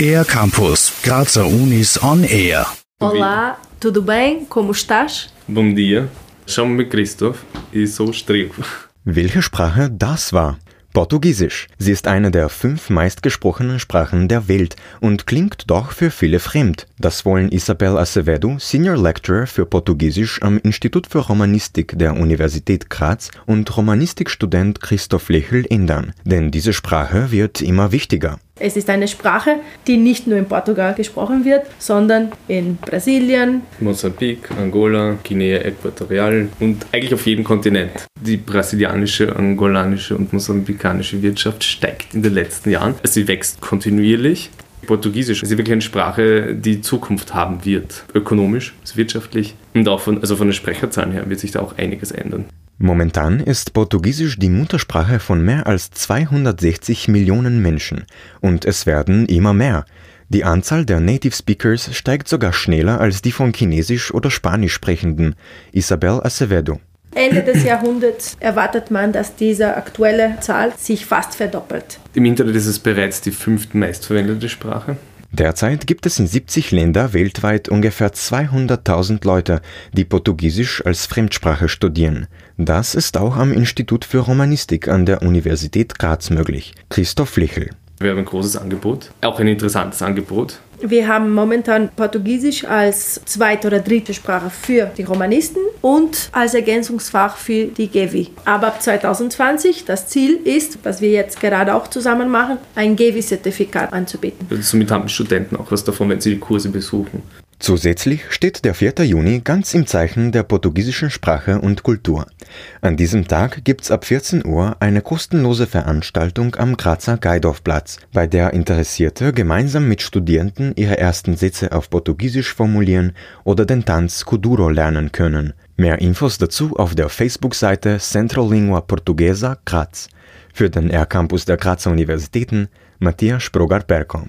Air Campus, Grazer Unis on Air. Olá, tudo bem? Como estás? Bom dia, chamo-me Christoph e sou austríaco. Welche Sprache das war? Portugiesisch. Sie ist eine der fünf meistgesprochenen Sprachen der Welt und klingt doch für viele fremd. Das wollen Isabel Acevedo, Senior Lecturer für Portugiesisch am Institut für Romanistik der Universität Graz und Romanistikstudent Christoph Lechel ändern. Denn diese Sprache wird immer wichtiger. Es ist eine Sprache, die nicht nur in Portugal gesprochen wird, sondern in Brasilien, Mosambik, Angola, Guinea Äquatorial und eigentlich auf jedem Kontinent. Die brasilianische, angolanische und mosambikanische Wirtschaft steigt in den letzten Jahren. Sie wächst kontinuierlich. Portugiesisch ist wirklich eine Sprache, die Zukunft haben wird. Ökonomisch, wirtschaftlich und auch von, also von den Sprecherzahlen her wird sich da auch einiges ändern. Momentan ist Portugiesisch die Muttersprache von mehr als 260 Millionen Menschen und es werden immer mehr. Die Anzahl der Native Speakers steigt sogar schneller als die von Chinesisch oder Spanisch sprechenden. Isabel Acevedo. Ende des Jahrhunderts erwartet man, dass diese aktuelle Zahl sich fast verdoppelt. Im Internet ist es bereits die fünfte meistverwendete Sprache. Derzeit gibt es in 70 Länder weltweit ungefähr 200.000 Leute, die Portugiesisch als Fremdsprache studieren. Das ist auch am Institut für Romanistik an der Universität Graz möglich. Christoph Lichel. Wir haben ein großes Angebot, auch ein interessantes Angebot. Wir haben momentan Portugiesisch als zweite oder dritte Sprache für die Romanisten und als Ergänzungsfach für die GEWI. Aber ab 2020, das Ziel ist, was wir jetzt gerade auch zusammen machen, ein GEWI-Zertifikat anzubieten. Also somit haben die Studenten auch was davon, wenn sie die Kurse besuchen. Zusätzlich steht der 4. Juni ganz im Zeichen der portugiesischen Sprache und Kultur. An diesem Tag gibt's ab 14 Uhr eine kostenlose Veranstaltung am Grazer Geidorfplatz, bei der Interessierte gemeinsam mit Studierenden ihre ersten Sätze auf Portugiesisch formulieren oder den Tanz Kuduro lernen können. Mehr Infos dazu auf der Facebook-Seite Centro Lingua Portuguesa Graz. Für den R-Campus der Grazer Universitäten Matthias Sprogar-Perko.